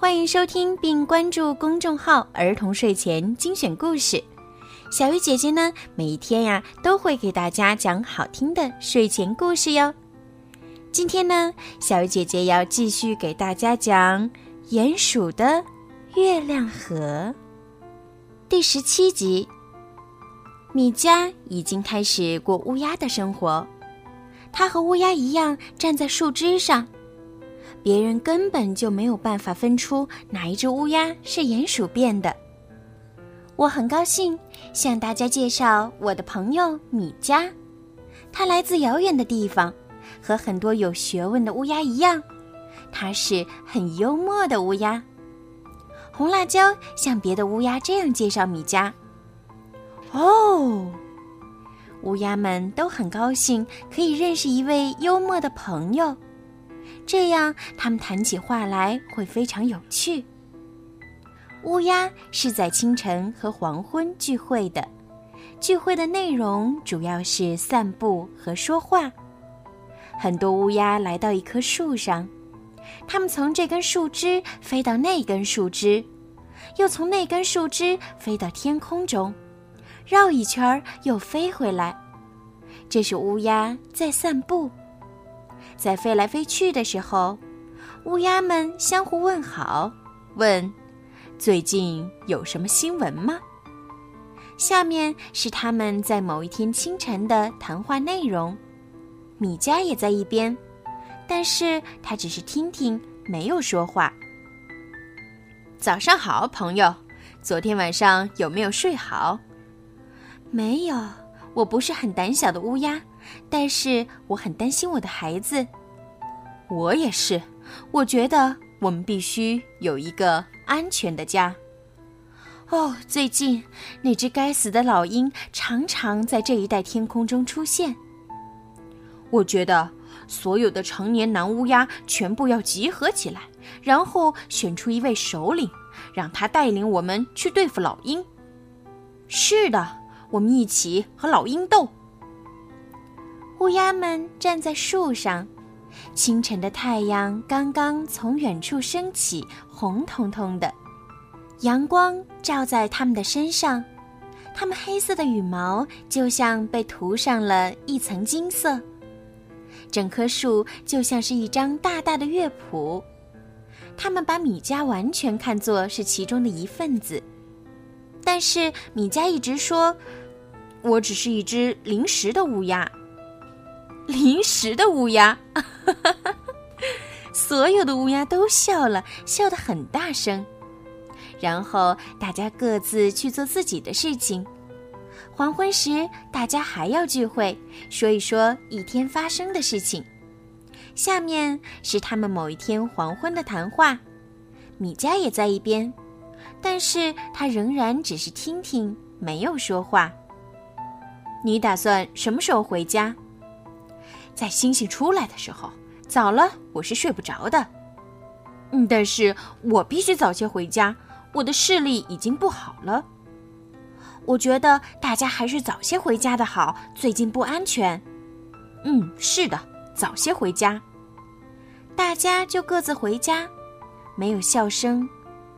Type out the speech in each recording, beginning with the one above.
欢迎收听并关注公众号“儿童睡前精选故事”。小鱼姐姐呢，每一天呀都会给大家讲好听的睡前故事哟。今天呢，小鱼姐姐要继续给大家讲《鼹鼠的月亮河》第十七集。米迦已经开始过乌鸦的生活，它和乌鸦一样站在树枝上。别人根本就没有办法分出哪一只乌鸦是鼹鼠变的。我很高兴向大家介绍我的朋友米迦，他来自遥远的地方，和很多有学问的乌鸦一样，他是很幽默的乌鸦。红辣椒向别的乌鸦这样介绍米迦：“哦，乌鸦们都很高兴可以认识一位幽默的朋友。”这样，他们谈起话来会非常有趣。乌鸦是在清晨和黄昏聚会的，聚会的内容主要是散步和说话。很多乌鸦来到一棵树上，它们从这根树枝飞到那根树枝，又从那根树枝飞到天空中，绕一圈儿又飞回来。这是乌鸦在散步。在飞来飞去的时候，乌鸦们相互问好，问：“最近有什么新闻吗？”下面是他们在某一天清晨的谈话内容。米迦也在一边，但是他只是听听，没有说话。早上好，朋友，昨天晚上有没有睡好？没有，我不是很胆小的乌鸦。但是我很担心我的孩子。我也是，我觉得我们必须有一个安全的家。哦，最近那只该死的老鹰常常在这一带天空中出现。我觉得所有的成年男乌鸦全部要集合起来，然后选出一位首领，让他带领我们去对付老鹰。是的，我们一起和老鹰斗。乌鸦们站在树上，清晨的太阳刚刚从远处升起，红彤彤的，阳光照在它们的身上，它们黑色的羽毛就像被涂上了一层金色。整棵树就像是一张大大的乐谱，它们把米迦完全看作是其中的一份子，但是米迦一直说：“我只是一只临时的乌鸦。”临时的乌鸦，所有的乌鸦都笑了，笑得很大声。然后大家各自去做自己的事情。黄昏时，大家还要聚会，说一说一天发生的事情。下面是他们某一天黄昏的谈话。米迦也在一边，但是他仍然只是听听，没有说话。你打算什么时候回家？在星星出来的时候，早了我是睡不着的。嗯，但是我必须早些回家，我的视力已经不好了。我觉得大家还是早些回家的好，最近不安全。嗯，是的，早些回家。大家就各自回家，没有笑声，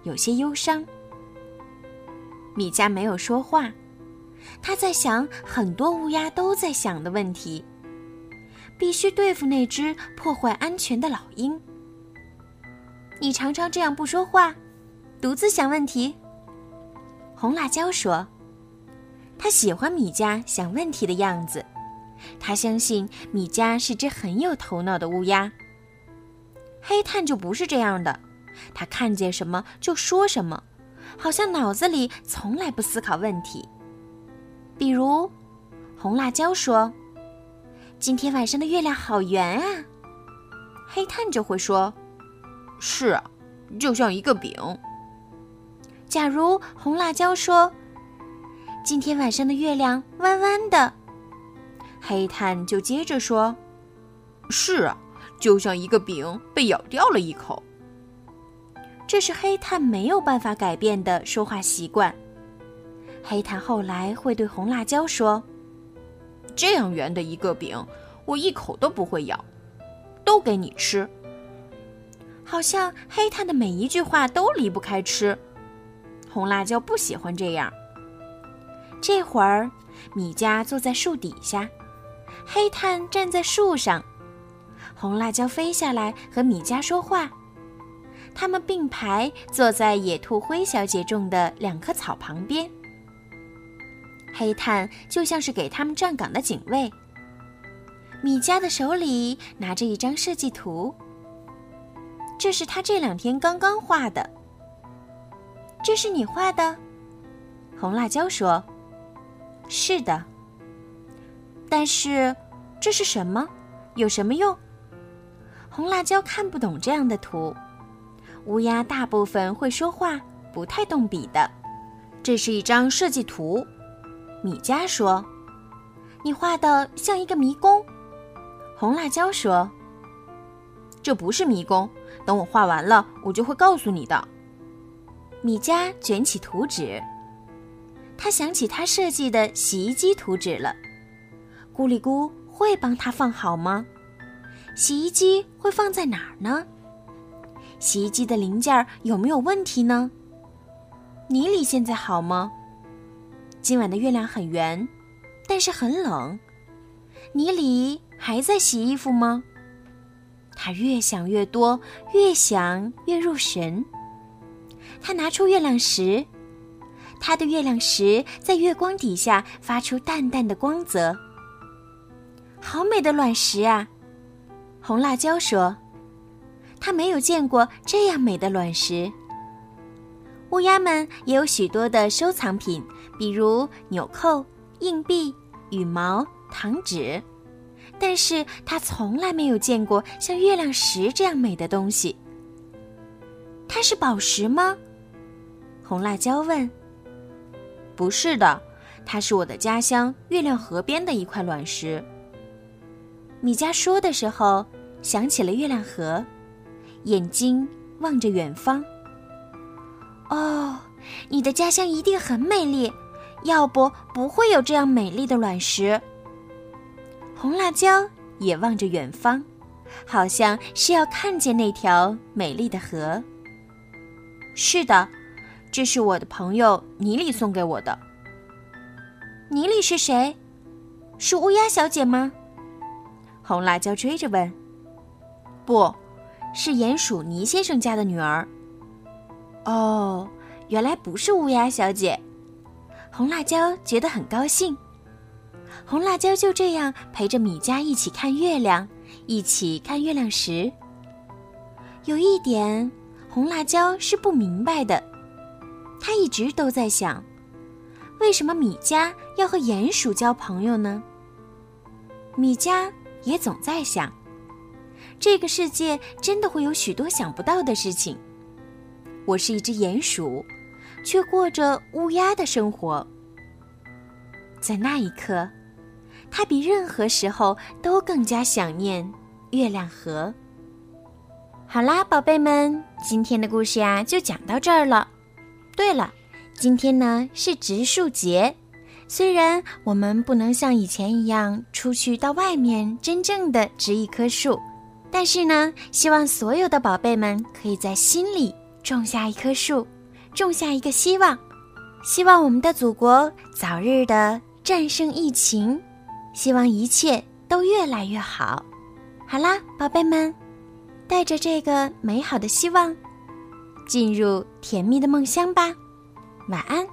有些忧伤。米迦没有说话，他在想很多乌鸦都在想的问题。必须对付那只破坏安全的老鹰。你常常这样不说话，独自想问题。红辣椒说：“他喜欢米迦想问题的样子，他相信米迦是只很有头脑的乌鸦。”黑炭就不是这样的，他看见什么就说什么，好像脑子里从来不思考问题。比如，红辣椒说。今天晚上的月亮好圆啊！黑炭就会说：“是啊，就像一个饼。”假如红辣椒说：“今天晚上的月亮弯弯的。黑炭就接着说：“是啊，就像一个饼被咬掉了一口。”这是黑炭没有办法改变的说话习惯。黑炭后来会对红辣椒说：“这样圆的一个饼，我一口都不会咬，都给你吃。”好像黑炭的每一句话都离不开吃。红辣椒不喜欢这样。这会儿，米迦坐在树底下。黑炭站在树上，红辣椒飞下来和米迦说话。他们并排坐在野兔灰小姐种的两棵草旁边。黑炭就像是给他们站岗的警卫。米迦的手里拿着一张设计图，这是他这两天刚刚画的。这是你画的？红辣椒说：“是的。”但是，这是什么？有什么用？红辣椒看不懂这样的图。乌鸦大部分会说话，不太动笔的。这是一张设计图。米迦说：“你画的像一个迷宫。”红辣椒说：“这不是迷宫。等我画完了，我就会告诉你的。”米迦卷起图纸，他想起他设计的洗衣机图纸了。咕里咕会帮他放好吗？洗衣机会放在哪儿呢？洗衣机的零件有没有问题呢？尼里现在好吗？今晚的月亮很圆，但是很冷。尼里还在洗衣服吗？他越想越多，越想越入神。他拿出月亮石，他的月亮石在月光底下发出淡淡的光泽。好美的卵石啊！红辣椒说：“他没有见过这样美的卵石。”乌鸦们也有许多的收藏品，比如纽扣、硬币、羽毛、糖纸，但是他从来没有见过像月亮石这样美的东西。它是宝石吗？红辣椒问。“不是的，它是我的家乡月亮河边的一块卵石。”米迦说的时候，想起了月亮河，眼睛望着远方。哦，你的家乡一定很美丽，要不不会有这样美丽的卵石。红辣椒也望着远方，好像是要看见那条美丽的河。是的，这是我的朋友尼里送给我的。尼里是谁？是乌鸦小姐吗？红辣椒追着问：“不，是鼹鼠尼先生家的女儿。”哦，原来不是乌鸦小姐。红辣椒觉得很高兴。红辣椒就这样陪着米迦一起看月亮，一起看月亮石。有一点，红辣椒是不明白的。他一直都在想，为什么米迦要和鼹鼠交朋友呢？米迦。也总在想，这个世界真的会有许多想不到的事情。我是一只鼹鼠，却过着乌鸦的生活。在那一刻，他比任何时候都更加想念月亮河。好啦，宝贝们，今天的故事呀就讲到这儿了。对了，今天呢是植树节。虽然我们不能像以前一样出去到外面真正的植一棵树，但是呢，希望所有的宝贝们可以在心里种下一棵树，种下一个希望，希望我们的祖国早日的战胜疫情，希望一切都越来越好。好啦，宝贝们，带着这个美好的希望，进入甜蜜的梦乡吧，晚安。